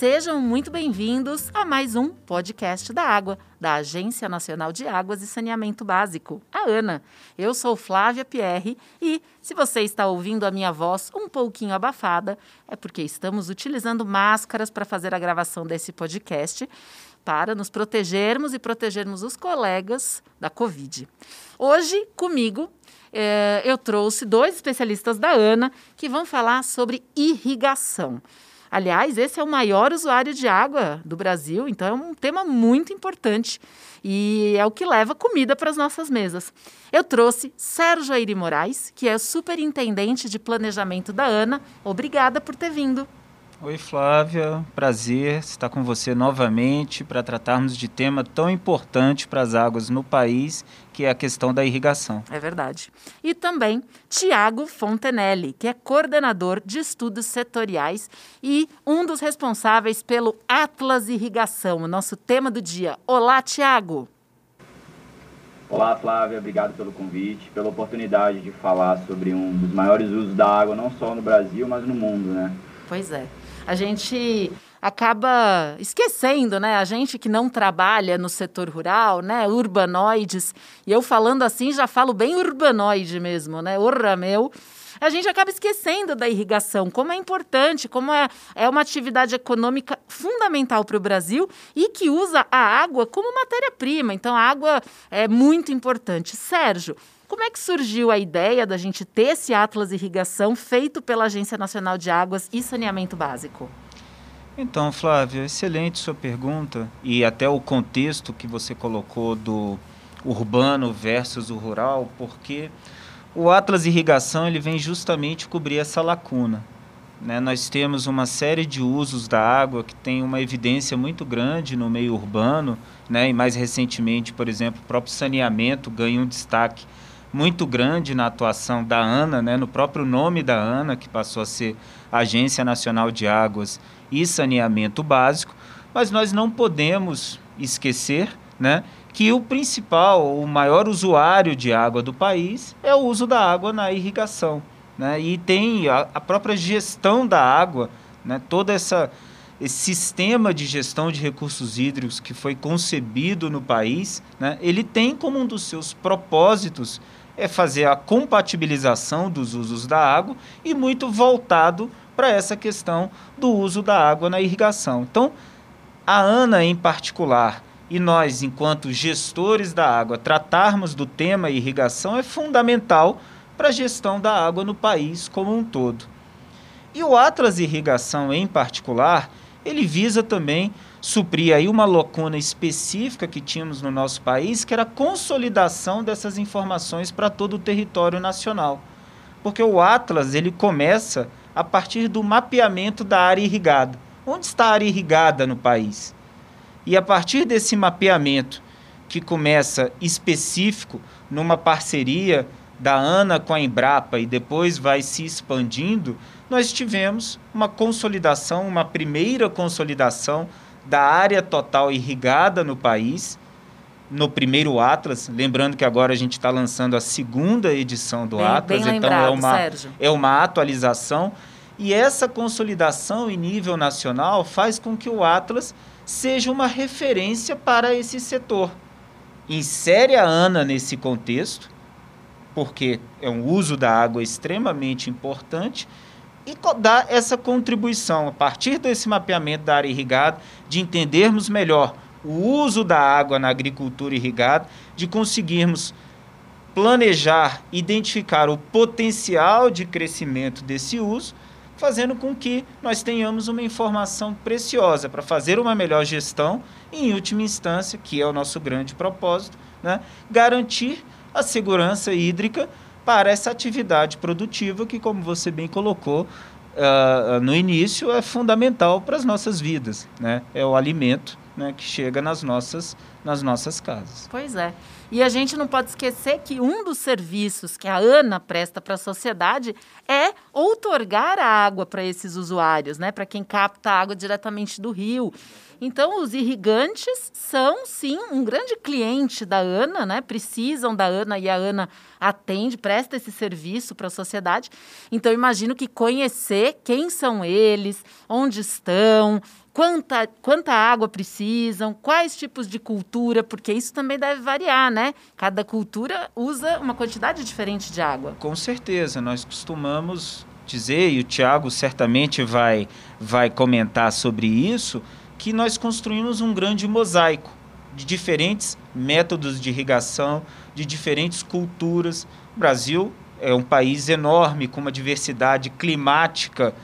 Sejam muito bem-vindos a mais um podcast da Água, da Agência Nacional de Águas e Saneamento Básico, a ANA. Eu sou Flávia Pierre e, se você está ouvindo a minha voz um pouquinho abafada, é porque estamos utilizando máscaras para fazer a gravação desse podcast para nos protegermos e protegermos os colegas da Covid. Hoje, comigo, é, eu trouxe dois especialistas da ANA que vão falar sobre irrigação. Aliás, esse é o maior usuário de água do Brasil, então é um tema muito importante e é o que leva comida para as nossas mesas. Eu trouxe Sérgio Aire Moraes, que é superintendente de planejamento da ANA. Obrigada por ter vindo. Oi, Flávia. Prazer estar com você novamente para tratarmos de tema tão importante para as águas no país, que é a questão da irrigação. É verdade. E também Tiago Fontenelle, que é coordenador de estudos setoriais e um dos responsáveis pelo Atlas Irrigação, o nosso tema do dia. Olá, Tiago. Olá, Flávia. Obrigado pelo convite, pela oportunidade de falar sobre um dos maiores usos da água, não só no Brasil, mas no mundo, né? Pois é a gente acaba esquecendo, né? A gente que não trabalha no setor rural, né? Urbanoides. E eu falando assim já falo bem urbanoide mesmo, né? Orra meu. A gente acaba esquecendo da irrigação, como é importante, como é, é uma atividade econômica fundamental para o Brasil e que usa a água como matéria-prima. Então, a água é muito importante. Sérgio, como é que surgiu a ideia da gente ter esse Atlas Irrigação feito pela Agência Nacional de Águas e Saneamento Básico? Então, Flávio, excelente sua pergunta e até o contexto que você colocou do urbano versus o rural, porque o Atlas Irrigação ele vem justamente cobrir essa lacuna. Né? Nós temos uma série de usos da água que tem uma evidência muito grande no meio urbano, né? e mais recentemente, por exemplo, o próprio saneamento ganha um destaque muito grande na atuação da ANA, né, no próprio nome da ANA, que passou a ser Agência Nacional de Águas e Saneamento Básico, mas nós não podemos esquecer né, que o principal, o maior usuário de água do país é o uso da água na irrigação. Né, e tem a, a própria gestão da água, né, toda essa esse sistema de gestão de recursos hídricos que foi concebido no país, né, ele tem como um dos seus propósitos é fazer a compatibilização dos usos da água e muito voltado para essa questão do uso da água na irrigação. Então, a ANA em particular e nós, enquanto gestores da água, tratarmos do tema irrigação é fundamental para a gestão da água no país como um todo. E o Atlas Irrigação em particular, ele visa também suprir aí uma lacuna específica que tínhamos no nosso país, que era a consolidação dessas informações para todo o território nacional. Porque o Atlas, ele começa a partir do mapeamento da área irrigada. Onde está a área irrigada no país? E a partir desse mapeamento, que começa específico numa parceria da ANA com a Embrapa e depois vai se expandindo, nós tivemos uma consolidação, uma primeira consolidação da área total irrigada no país, no primeiro Atlas, lembrando que agora a gente está lançando a segunda edição do bem, Atlas, bem então lembrado, é uma, Sérgio. é uma atualização. E essa consolidação em nível nacional faz com que o Atlas seja uma referência para esse setor. Insere a ANA nesse contexto, porque é um uso da água extremamente importante, e dar essa contribuição a partir desse mapeamento da área irrigada, de entendermos melhor o uso da água na agricultura irrigada, de conseguirmos planejar, identificar o potencial de crescimento desse uso, fazendo com que nós tenhamos uma informação preciosa para fazer uma melhor gestão e, em última instância, que é o nosso grande propósito, né, garantir a segurança hídrica para essa atividade produtiva que, como você bem colocou uh, no início, é fundamental para as nossas vidas. Né? É o alimento né, que chega nas nossas, nas nossas casas. Pois é. E a gente não pode esquecer que um dos serviços que a ANA presta para a sociedade é outorgar a água para esses usuários, né? para quem capta água diretamente do rio. Então, os irrigantes são, sim, um grande cliente da ANA, né? Precisam da ANA e a ANA atende, presta esse serviço para a sociedade. Então, imagino que conhecer quem são eles, onde estão, quanta, quanta água precisam, quais tipos de cultura, porque isso também deve variar, né? Cada cultura usa uma quantidade diferente de água. Com certeza, nós costumamos dizer, e o Tiago certamente vai, vai comentar sobre isso, que nós construímos um grande mosaico de diferentes métodos de irrigação, de diferentes culturas. O Brasil é um país enorme, com uma diversidade climática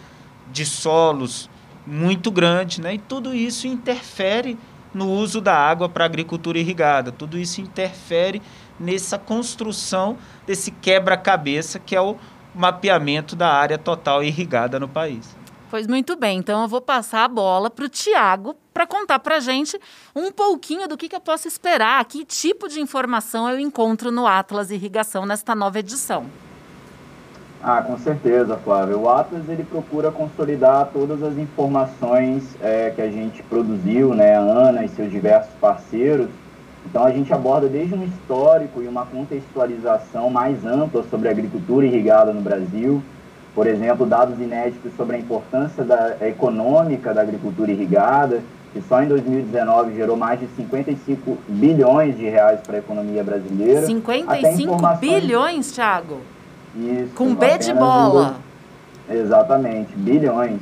de solos muito grande, né? e tudo isso interfere no uso da água para agricultura irrigada, tudo isso interfere nessa construção desse quebra-cabeça que é o mapeamento da área total irrigada no país. Pois muito bem, então eu vou passar a bola para o Tiago para contar para a gente um pouquinho do que, que eu posso esperar, que tipo de informação eu encontro no Atlas Irrigação nesta nova edição. Ah, com certeza, Flávio. O Atlas ele procura consolidar todas as informações é, que a gente produziu, né, a Ana e seus diversos parceiros. Então a gente aborda desde um histórico e uma contextualização mais ampla sobre a agricultura irrigada no Brasil. Por exemplo, dados inéditos sobre a importância da, econômica da agricultura irrigada, que só em 2019 gerou mais de 55 bilhões de reais para a economia brasileira. 55 bilhões, Thiago? Isso. Com B de bola. Exatamente, bilhões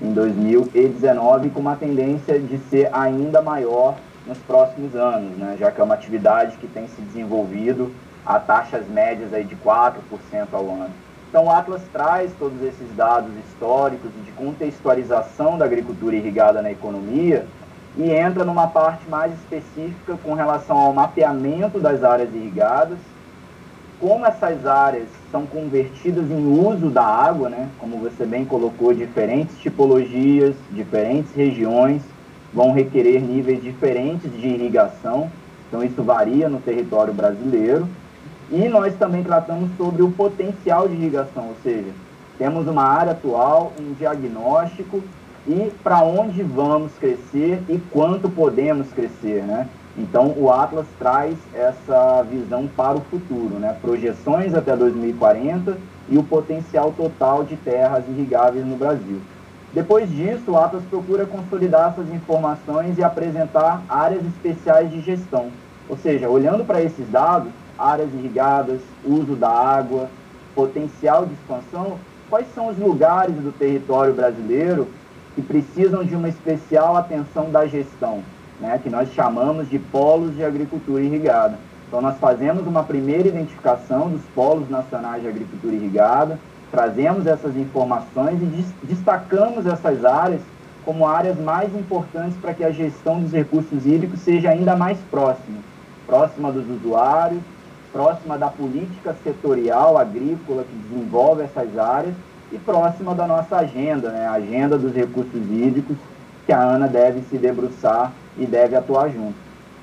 em 2019, com uma tendência de ser ainda maior nos próximos anos, né? já que é uma atividade que tem se desenvolvido a taxas médias aí de 4% ao ano. Então, o Atlas traz todos esses dados históricos de contextualização da agricultura irrigada na economia e entra numa parte mais específica com relação ao mapeamento das áreas irrigadas como essas áreas são convertidas em uso da água, né? como você bem colocou, diferentes tipologias, diferentes regiões vão requerer níveis diferentes de irrigação, então isso varia no território brasileiro. E nós também tratamos sobre o potencial de irrigação, ou seja, temos uma área atual, um diagnóstico e para onde vamos crescer e quanto podemos crescer, né? Então, o Atlas traz essa visão para o futuro, né? projeções até 2040 e o potencial total de terras irrigáveis no Brasil. Depois disso, o Atlas procura consolidar essas informações e apresentar áreas especiais de gestão, ou seja, olhando para esses dados, áreas irrigadas, uso da água, potencial de expansão, quais são os lugares do território brasileiro que precisam de uma especial atenção da gestão? Né, que nós chamamos de polos de agricultura irrigada. Então, nós fazemos uma primeira identificação dos polos nacionais de agricultura irrigada, trazemos essas informações e destacamos essas áreas como áreas mais importantes para que a gestão dos recursos hídricos seja ainda mais próxima, próxima dos usuários, próxima da política setorial agrícola que desenvolve essas áreas e próxima da nossa agenda, né, a agenda dos recursos hídricos, que a ANA deve se debruçar e deve atuar junto.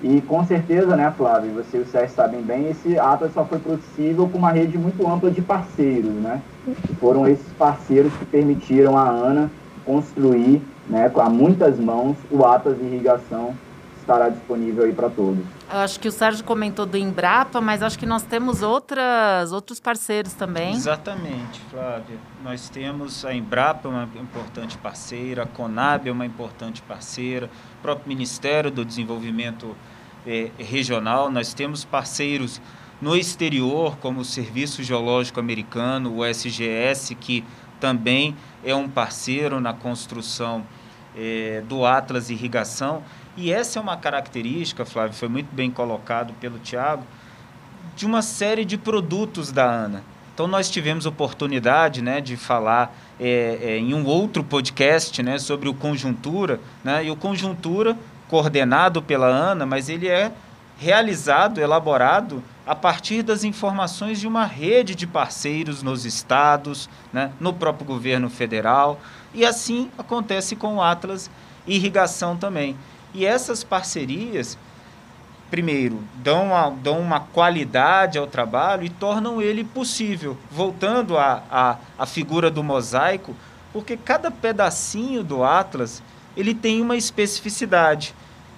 E com certeza, né, Flávio, você e o Sérgio sabem bem, esse Atlas só foi possível com uma rede muito ampla de parceiros, né? E foram esses parceiros que permitiram a ANA construir, né, com muitas mãos, o Atlas de Irrigação estará disponível aí para todos. Eu acho que o Sérgio comentou do Embrapa, mas acho que nós temos outras, outros parceiros também. Exatamente, Flávia. Nós temos a Embrapa, uma importante parceira, a Conab é uma importante parceira, próprio Ministério do Desenvolvimento eh, Regional. Nós temos parceiros no exterior, como o Serviço Geológico Americano, o SGS, que também é um parceiro na construção eh, do Atlas Irrigação. E essa é uma característica, Flávio, foi muito bem colocado pelo Tiago, de uma série de produtos da ANA. Então nós tivemos oportunidade né, de falar é, é, em um outro podcast né, sobre o Conjuntura, né, e o Conjuntura, coordenado pela ANA, mas ele é realizado, elaborado a partir das informações de uma rede de parceiros nos estados, né, no próprio governo federal, e assim acontece com o Atlas Irrigação também. E essas parcerias, primeiro, dão uma, dão uma qualidade ao trabalho e tornam ele possível. Voltando à a, a, a figura do mosaico, porque cada pedacinho do Atlas ele tem uma especificidade.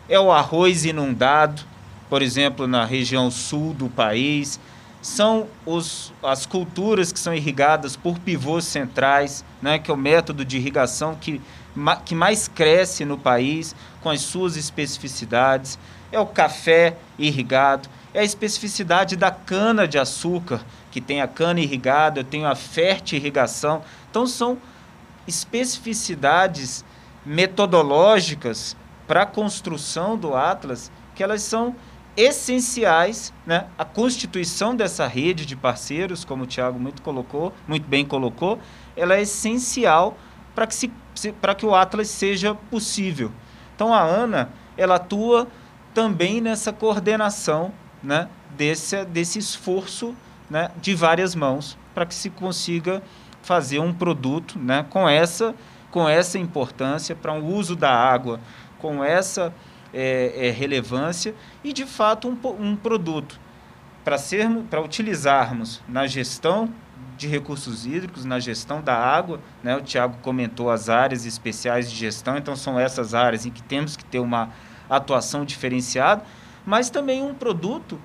É o arroz inundado, por exemplo, na região sul do país, são os, as culturas que são irrigadas por pivôs centrais, né, que é o método de irrigação que, que mais cresce no país, com as suas especificidades. É o café irrigado, é a especificidade da cana de açúcar, que tem a cana irrigada, eu tenho a fértil irrigação. Então, são especificidades metodológicas para a construção do Atlas que elas são essenciais, né? A constituição dessa rede de parceiros, como o Tiago muito colocou, muito bem colocou, ela é essencial para que se, para que o Atlas seja possível. Então a Ana, ela atua também nessa coordenação, né, desse desse esforço, né, de várias mãos para que se consiga fazer um produto, né, com essa com essa importância para um uso da água, com essa é, é, relevância e, de fato, um, um produto para sermos, para utilizarmos na gestão de recursos hídricos, na gestão da água, né? O Tiago comentou as áreas especiais de gestão, então são essas áreas em que temos que ter uma atuação diferenciada, mas também um produto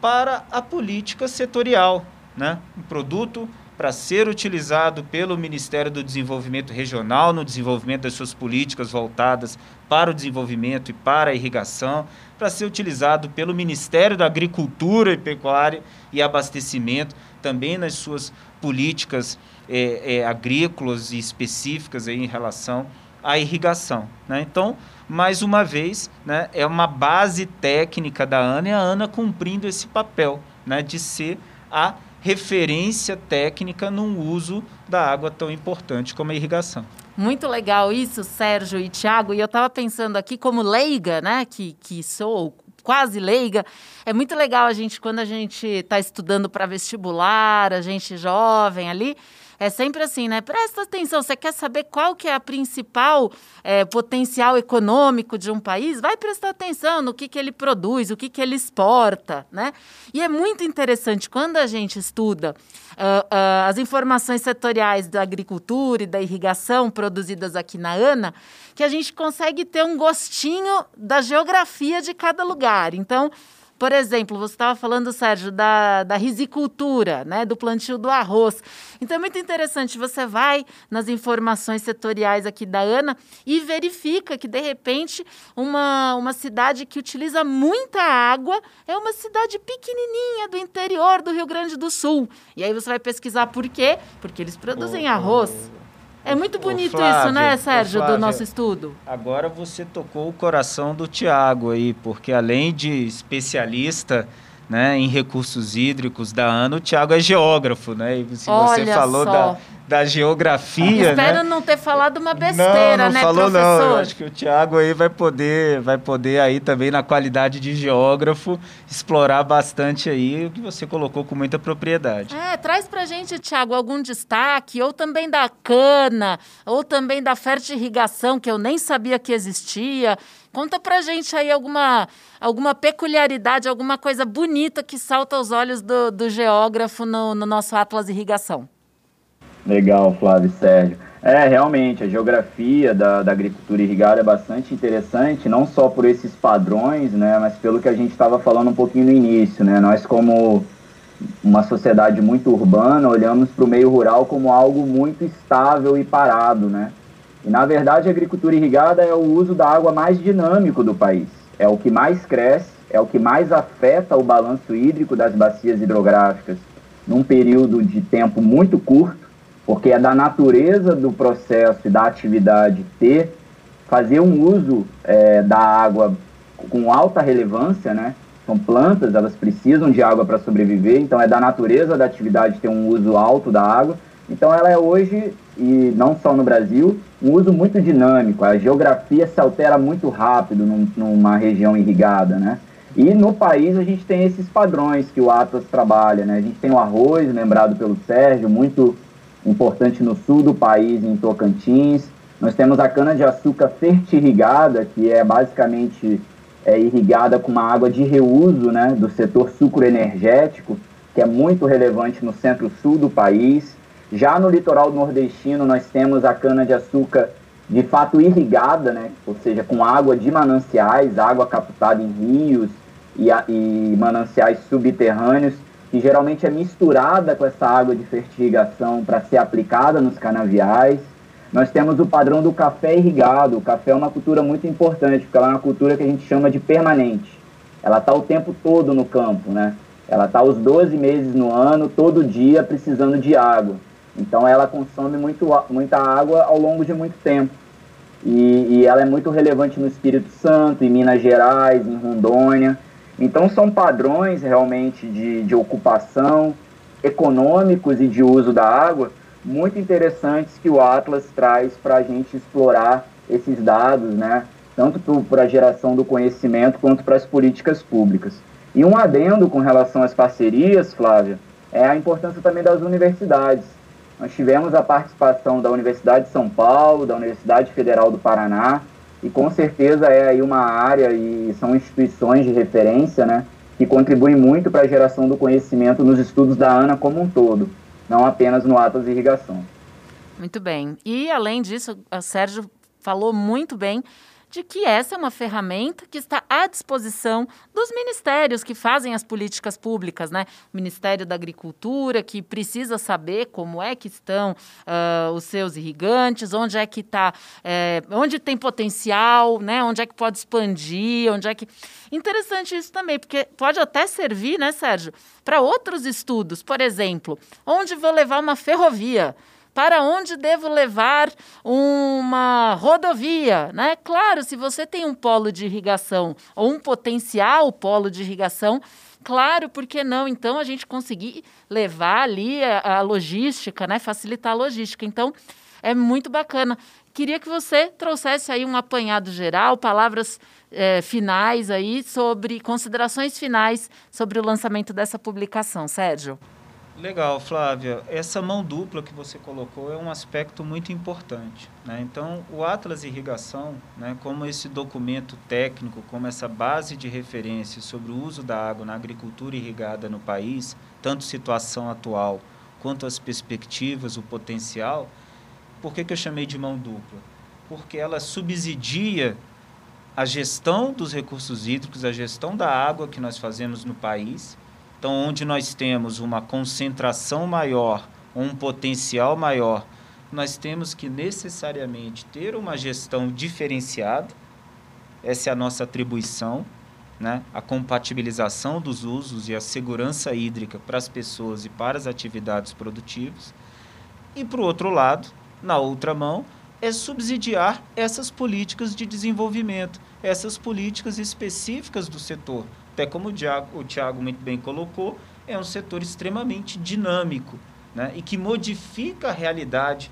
para a política setorial, né? Um produto para ser utilizado pelo Ministério do Desenvolvimento Regional no desenvolvimento das suas políticas voltadas para o desenvolvimento e para a irrigação, para ser utilizado pelo Ministério da Agricultura e Pecuária e Abastecimento, também nas suas políticas é, é, agrícolas e específicas em relação à irrigação. Né? Então, mais uma vez, né, é uma base técnica da ANA e a ANA cumprindo esse papel né, de ser a referência técnica num uso da água tão importante como a irrigação. Muito legal isso, Sérgio e Tiago. E eu estava pensando aqui como leiga, né, que, que sou quase leiga, é muito legal a gente, quando a gente está estudando para vestibular, a gente jovem ali, é sempre assim, né? Presta atenção, você quer saber qual que é a principal é, potencial econômico de um país? Vai prestar atenção no que, que ele produz, o que, que ele exporta, né? E é muito interessante quando a gente estuda uh, uh, as informações setoriais da agricultura e da irrigação produzidas aqui na ANA, que a gente consegue ter um gostinho da geografia de cada lugar. Então, por exemplo, você estava falando, Sérgio, da, da risicultura, né, do plantio do arroz. Então é muito interessante, você vai nas informações setoriais aqui da ANA e verifica que, de repente, uma, uma cidade que utiliza muita água é uma cidade pequenininha do interior do Rio Grande do Sul. E aí você vai pesquisar por quê? Porque eles produzem oh, arroz. É muito bonito Flávio, isso, né, Sérgio, Flávio, do nosso estudo? Agora você tocou o coração do Tiago aí, porque além de especialista né, em recursos hídricos da ANA, o Tiago é geógrafo, né? E se Olha você falou só. da da geografia. Espero né? não ter falado uma besteira, não, não né, falou, professor? Não, eu acho que o Tiago aí vai poder, vai poder aí também na qualidade de geógrafo explorar bastante aí o que você colocou com muita propriedade. É, traz pra gente, Tiago, algum destaque, ou também da cana, ou também da fértil irrigação, que eu nem sabia que existia. Conta pra gente aí alguma, alguma peculiaridade, alguma coisa bonita que salta aos olhos do, do geógrafo no, no nosso Atlas Irrigação. Legal, Flávio e Sérgio. É, realmente, a geografia da, da agricultura irrigada é bastante interessante, não só por esses padrões, né, mas pelo que a gente estava falando um pouquinho no início, né, nós como uma sociedade muito urbana, olhamos para o meio rural como algo muito estável e parado, né, e na verdade a agricultura irrigada é o uso da água mais dinâmico do país, é o que mais cresce, é o que mais afeta o balanço hídrico das bacias hidrográficas num período de tempo muito curto, porque é da natureza do processo e da atividade ter, fazer um uso é, da água com alta relevância, né? São plantas, elas precisam de água para sobreviver, então é da natureza da atividade ter um uso alto da água. Então ela é hoje, e não só no Brasil, um uso muito dinâmico. A geografia se altera muito rápido num, numa região irrigada, né? E no país a gente tem esses padrões que o Atlas trabalha, né? A gente tem o arroz, lembrado pelo Sérgio, muito importante no sul do país, em Tocantins. Nós temos a cana-de-açúcar fertirrigada, que é basicamente é, irrigada com uma água de reuso né, do setor sucroenergético, que é muito relevante no centro-sul do país. Já no litoral nordestino, nós temos a cana-de-açúcar de fato irrigada, né, ou seja, com água de mananciais, água captada em rios e, e mananciais subterrâneos, que geralmente é misturada com essa água de fertirrigação para ser aplicada nos canaviais. Nós temos o padrão do café irrigado. O café é uma cultura muito importante, porque ela é uma cultura que a gente chama de permanente. Ela está o tempo todo no campo, né? Ela está os 12 meses no ano, todo dia, precisando de água. Então ela consome muito, muita água ao longo de muito tempo. E, e ela é muito relevante no Espírito Santo, em Minas Gerais, em Rondônia. Então são padrões realmente de, de ocupação econômicos e de uso da água muito interessantes que o Atlas traz para a gente explorar esses dados, né? tanto para a geração do conhecimento quanto para as políticas públicas. E um adendo com relação às parcerias, Flávia, é a importância também das universidades. Nós tivemos a participação da Universidade de São Paulo, da Universidade Federal do Paraná, e com certeza é aí uma área e são instituições de referência, né, que contribuem muito para a geração do conhecimento nos estudos da ANA como um todo, não apenas no Atlas Irrigação. Muito bem. E além disso, o Sérgio falou muito bem de que essa é uma ferramenta que está à disposição dos ministérios que fazem as políticas públicas, né? O Ministério da Agricultura, que precisa saber como é que estão uh, os seus irrigantes, onde é que está, é, onde tem potencial, né? Onde é que pode expandir, onde é que. Interessante isso também, porque pode até servir, né, Sérgio, para outros estudos. Por exemplo, onde vou levar uma ferrovia? Para onde devo levar uma rodovia, né? Claro, se você tem um polo de irrigação ou um potencial polo de irrigação, claro, por que não? Então a gente conseguir levar ali a, a logística, né? Facilitar a logística. Então é muito bacana. Queria que você trouxesse aí um apanhado geral, palavras é, finais aí sobre considerações finais sobre o lançamento dessa publicação, Sérgio. Legal, Flávia. Essa mão dupla que você colocou é um aspecto muito importante. Né? Então, o Atlas Irrigação, né, como esse documento técnico, como essa base de referência sobre o uso da água na agricultura irrigada no país, tanto situação atual quanto as perspectivas, o potencial, por que, que eu chamei de mão dupla? Porque ela subsidia a gestão dos recursos hídricos, a gestão da água que nós fazemos no país então, onde nós temos uma concentração maior, um potencial maior, nós temos que necessariamente ter uma gestão diferenciada. Essa é a nossa atribuição, né? a compatibilização dos usos e a segurança hídrica para as pessoas e para as atividades produtivas. E, por outro lado, na outra mão, é subsidiar essas políticas de desenvolvimento, essas políticas específicas do setor até como o Thiago, o muito bem colocou, é um setor extremamente dinâmico né? e que modifica a realidade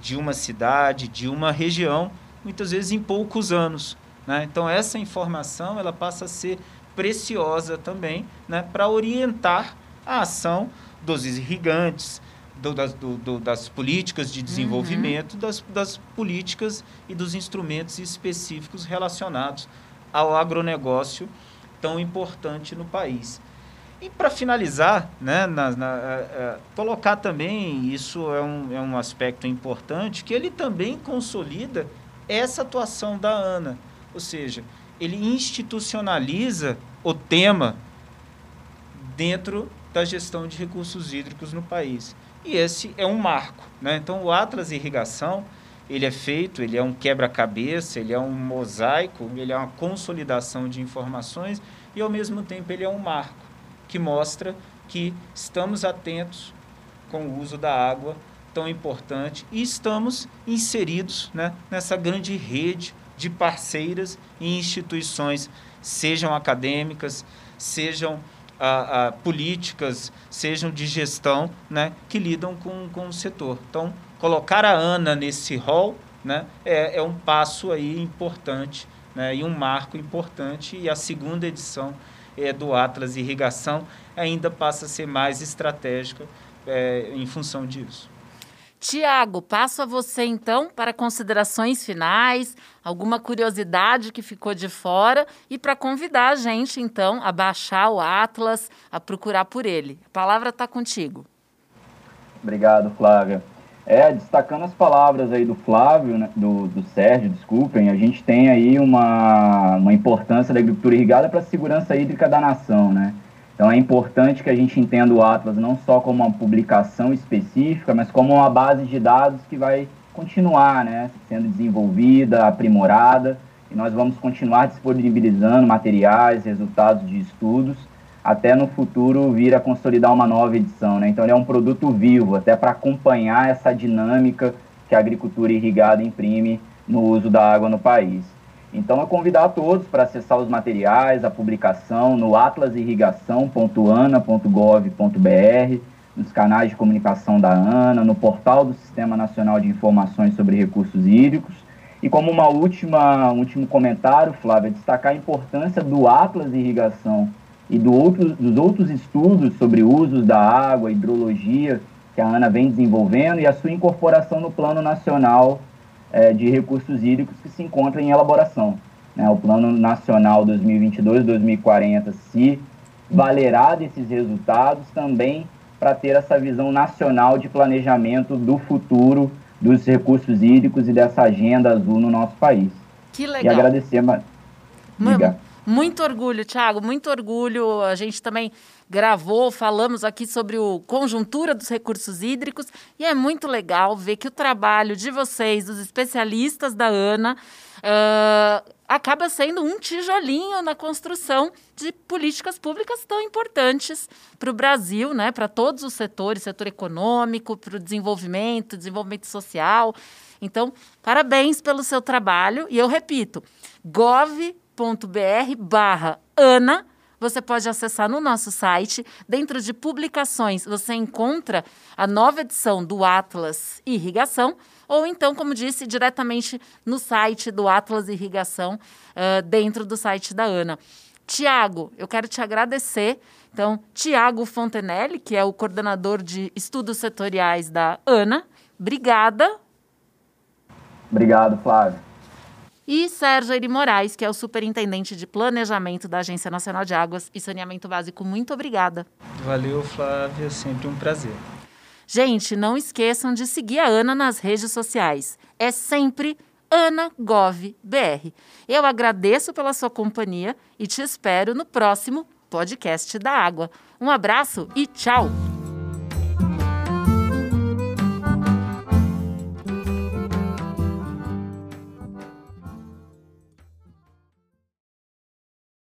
de uma cidade, de uma região, muitas vezes em poucos anos. Né? Então, essa informação ela passa a ser preciosa também né? para orientar a ação dos irrigantes, do, das, do, do, das políticas de desenvolvimento, uhum. das, das políticas e dos instrumentos específicos relacionados ao agronegócio tão importante no país. E para finalizar, né, na, na, é, é, colocar também, isso é um, é um aspecto importante, que ele também consolida essa atuação da ANA. Ou seja, ele institucionaliza o tema dentro da gestão de recursos hídricos no país. E esse é um marco. Né? Então, o Atlas Irrigação, ele é feito, ele é um quebra-cabeça, ele é um mosaico, ele é uma consolidação de informações e, ao mesmo tempo, ele é um marco que mostra que estamos atentos com o uso da água tão importante e estamos inseridos né, nessa grande rede de parceiras e instituições, sejam acadêmicas, sejam a, a, políticas, sejam de gestão, né, que lidam com, com o setor. Então, colocar a ANA nesse rol né, é, é um passo aí importante né, e um marco importante. E a segunda edição é, do Atlas Irrigação ainda passa a ser mais estratégica é, em função disso. Tiago, passo a você então para considerações finais, alguma curiosidade que ficou de fora e para convidar a gente então a baixar o Atlas, a procurar por ele. A palavra está contigo. Obrigado, Flávia. É, destacando as palavras aí do Flávio, né, do, do Sérgio, desculpem, a gente tem aí uma, uma importância da agricultura irrigada para a segurança hídrica da nação, né? Então é importante que a gente entenda o Atlas não só como uma publicação específica, mas como uma base de dados que vai continuar né, sendo desenvolvida, aprimorada, e nós vamos continuar disponibilizando materiais, resultados de estudos, até no futuro vir a consolidar uma nova edição. Né? Então ele é um produto vivo, até para acompanhar essa dinâmica que a agricultura irrigada imprime no uso da água no país. Então, eu convidar a todos para acessar os materiais, a publicação no atlasirrigação.ana.gov.br, nos canais de comunicação da ANA, no portal do Sistema Nacional de Informações sobre Recursos Hídricos. E como uma última, um último comentário, Flávia, destacar a importância do Atlas Irrigação e do outro, dos outros estudos sobre usos da água, hidrologia, que a ANA vem desenvolvendo, e a sua incorporação no Plano Nacional é, de recursos hídricos que se encontra em elaboração. Né? O Plano Nacional 2022-2040 se valerá desses resultados também para ter essa visão nacional de planejamento do futuro dos recursos hídricos e dessa agenda azul no nosso país. Que legal. E agradecer, mas... Muito orgulho, Thiago, muito orgulho. A gente também gravou, falamos aqui sobre o conjuntura dos recursos hídricos e é muito legal ver que o trabalho de vocês, dos especialistas da ANA, uh, acaba sendo um tijolinho na construção de políticas públicas tão importantes para o Brasil, né, para todos os setores, setor econômico, para o desenvolvimento, desenvolvimento social. Então, parabéns pelo seu trabalho e eu repito, gov.br barra ANA você pode acessar no nosso site. Dentro de publicações, você encontra a nova edição do Atlas Irrigação, ou então, como disse, diretamente no site do Atlas Irrigação, uh, dentro do site da ANA. Tiago, eu quero te agradecer. Então, Tiago Fontenelle, que é o coordenador de estudos setoriais da ANA, obrigada. Obrigado, Flávio e Sérgio Eri Moraes, que é o superintendente de planejamento da Agência Nacional de Águas e Saneamento Básico. Muito obrigada. Valeu, Flávia, sempre um prazer. Gente, não esqueçam de seguir a Ana nas redes sociais. É sempre AnaGovBR. Eu agradeço pela sua companhia e te espero no próximo podcast da Água. Um abraço e tchau!